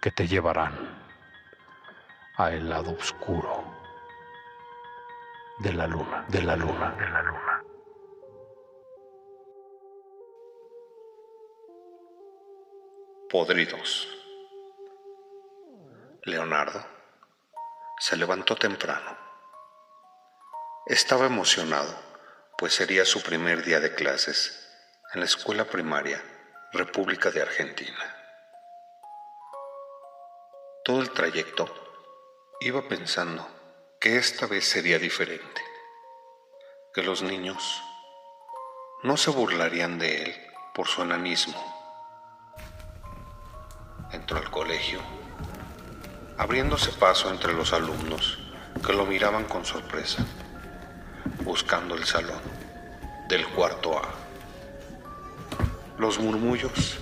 que te llevarán a el lado oscuro de la luna, de la luna, de la luna. Podridos. Leonardo se levantó temprano. Estaba emocionado, pues sería su primer día de clases en la escuela primaria República de Argentina. Todo el trayecto iba pensando que esta vez sería diferente, que los niños no se burlarían de él por su enanismo. Entró al colegio, abriéndose paso entre los alumnos que lo miraban con sorpresa, buscando el salón del cuarto A. Los murmullos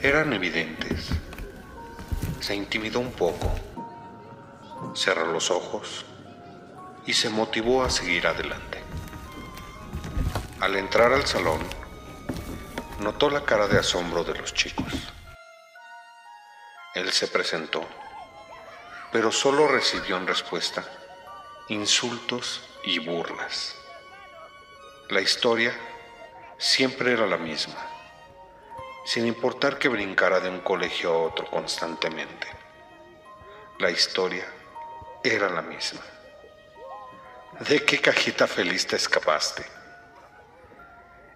eran evidentes se intimidó un poco, cerró los ojos y se motivó a seguir adelante. Al entrar al salón, notó la cara de asombro de los chicos. Él se presentó, pero solo recibió en respuesta insultos y burlas. La historia siempre era la misma sin importar que brincara de un colegio a otro constantemente. La historia era la misma. ¿De qué cajita feliz te escapaste?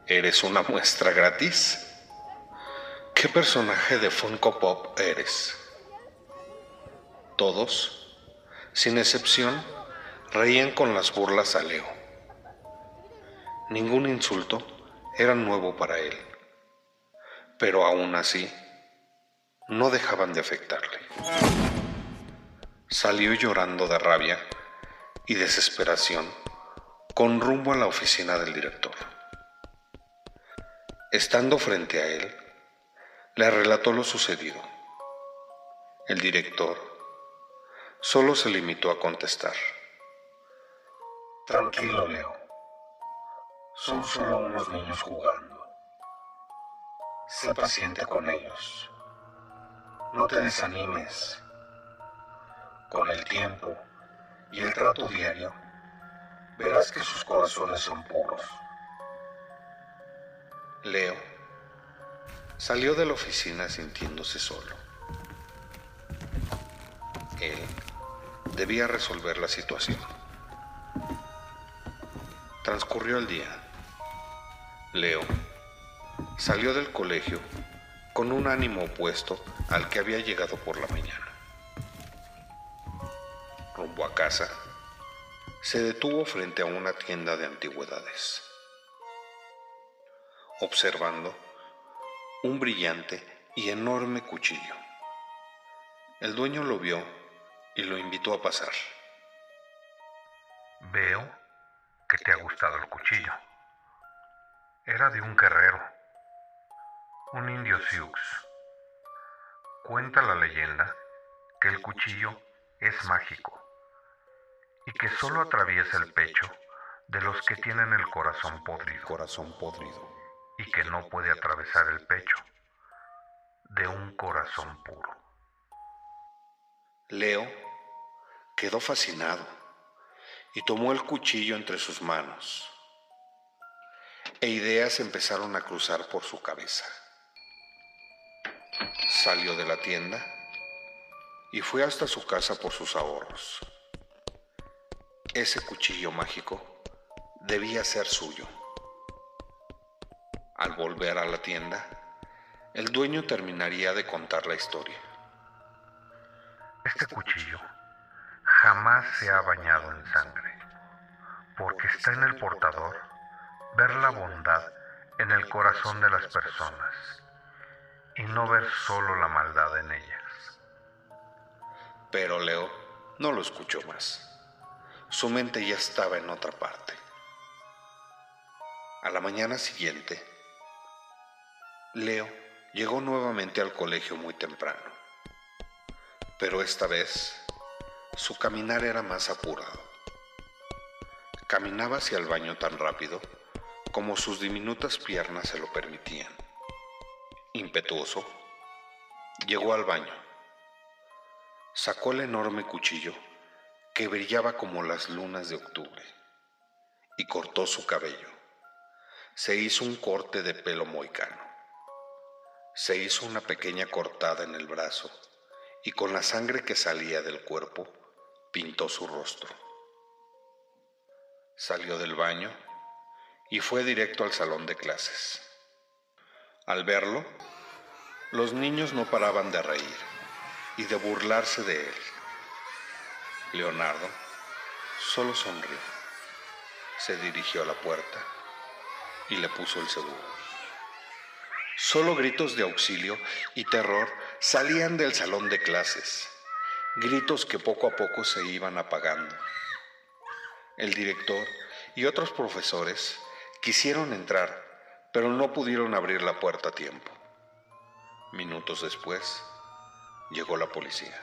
¿Eres una muestra gratis? ¿Qué personaje de Funko Pop eres? Todos, sin excepción, reían con las burlas a Leo. Ningún insulto era nuevo para él pero aún así no dejaban de afectarle. Salió llorando de rabia y desesperación con rumbo a la oficina del director. Estando frente a él, le relató lo sucedido. El director solo se limitó a contestar. Tranquilo, Leo. Son solo unos niños jugando. Sé paciente con ellos. No te desanimes. Con el tiempo y el trato diario, verás que sus corazones son puros. Leo salió de la oficina sintiéndose solo. Él debía resolver la situación. Transcurrió el día. Leo Salió del colegio con un ánimo opuesto al que había llegado por la mañana. Rumbo a casa, se detuvo frente a una tienda de antigüedades, observando un brillante y enorme cuchillo. El dueño lo vio y lo invitó a pasar. Veo que te ha gustado el cuchillo. Era de un guerrero un indio Sioux. Cuenta la leyenda que el cuchillo es mágico y que solo atraviesa el pecho de los que tienen el corazón podrido. Corazón podrido. Y que no puede atravesar el pecho de un corazón puro. Leo quedó fascinado y tomó el cuchillo entre sus manos. E ideas empezaron a cruzar por su cabeza. Salió de la tienda y fue hasta su casa por sus ahorros. Ese cuchillo mágico debía ser suyo. Al volver a la tienda, el dueño terminaría de contar la historia. Este cuchillo jamás se ha bañado en sangre, porque está en el portador ver la bondad en el corazón de las personas y no ver solo la maldad en ellas. Pero Leo no lo escuchó más. Su mente ya estaba en otra parte. A la mañana siguiente, Leo llegó nuevamente al colegio muy temprano, pero esta vez su caminar era más apurado. Caminaba hacia el baño tan rápido como sus diminutas piernas se lo permitían. Impetuoso, llegó al baño, sacó el enorme cuchillo que brillaba como las lunas de octubre y cortó su cabello. Se hizo un corte de pelo moicano. Se hizo una pequeña cortada en el brazo y con la sangre que salía del cuerpo pintó su rostro. Salió del baño y fue directo al salón de clases. Al verlo, los niños no paraban de reír y de burlarse de él. Leonardo solo sonrió, se dirigió a la puerta y le puso el seguro. Solo gritos de auxilio y terror salían del salón de clases, gritos que poco a poco se iban apagando. El director y otros profesores quisieron entrar, pero no pudieron abrir la puerta a tiempo. Minutos después, llegó la policía.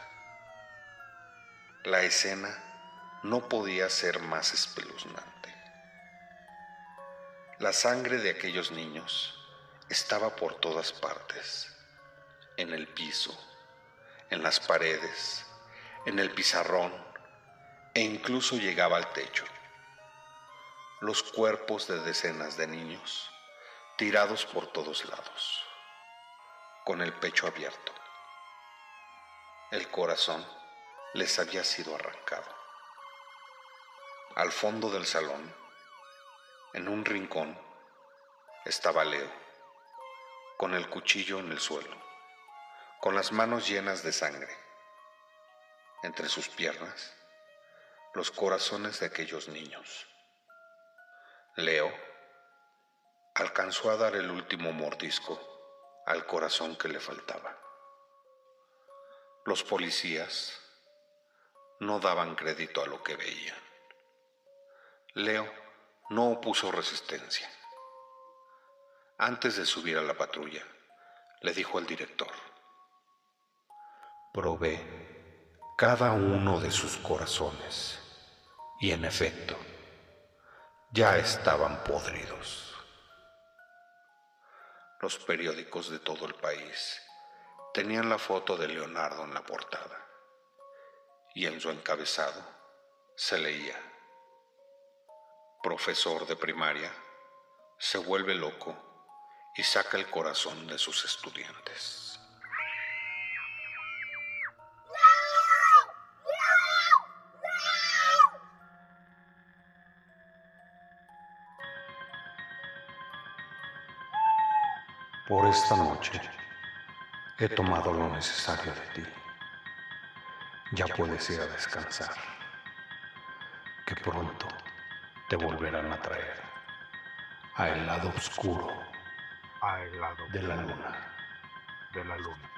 La escena no podía ser más espeluznante. La sangre de aquellos niños estaba por todas partes, en el piso, en las paredes, en el pizarrón e incluso llegaba al techo. Los cuerpos de decenas de niños tirados por todos lados, con el pecho abierto. El corazón les había sido arrancado. Al fondo del salón, en un rincón, estaba Leo, con el cuchillo en el suelo, con las manos llenas de sangre. Entre sus piernas, los corazones de aquellos niños. Leo alcanzó a dar el último mordisco al corazón que le faltaba. Los policías no daban crédito a lo que veían. Leo no opuso resistencia. Antes de subir a la patrulla, le dijo al director, probé cada uno de sus corazones y en efecto, ya estaban podridos. Los periódicos de todo el país tenían la foto de Leonardo en la portada y en su encabezado se leía, profesor de primaria se vuelve loco y saca el corazón de sus estudiantes. Por esta noche he tomado lo necesario de ti ya puedes ir a descansar, que pronto te volverán a traer a el lado oscuro a el lado de la luna. de la luna.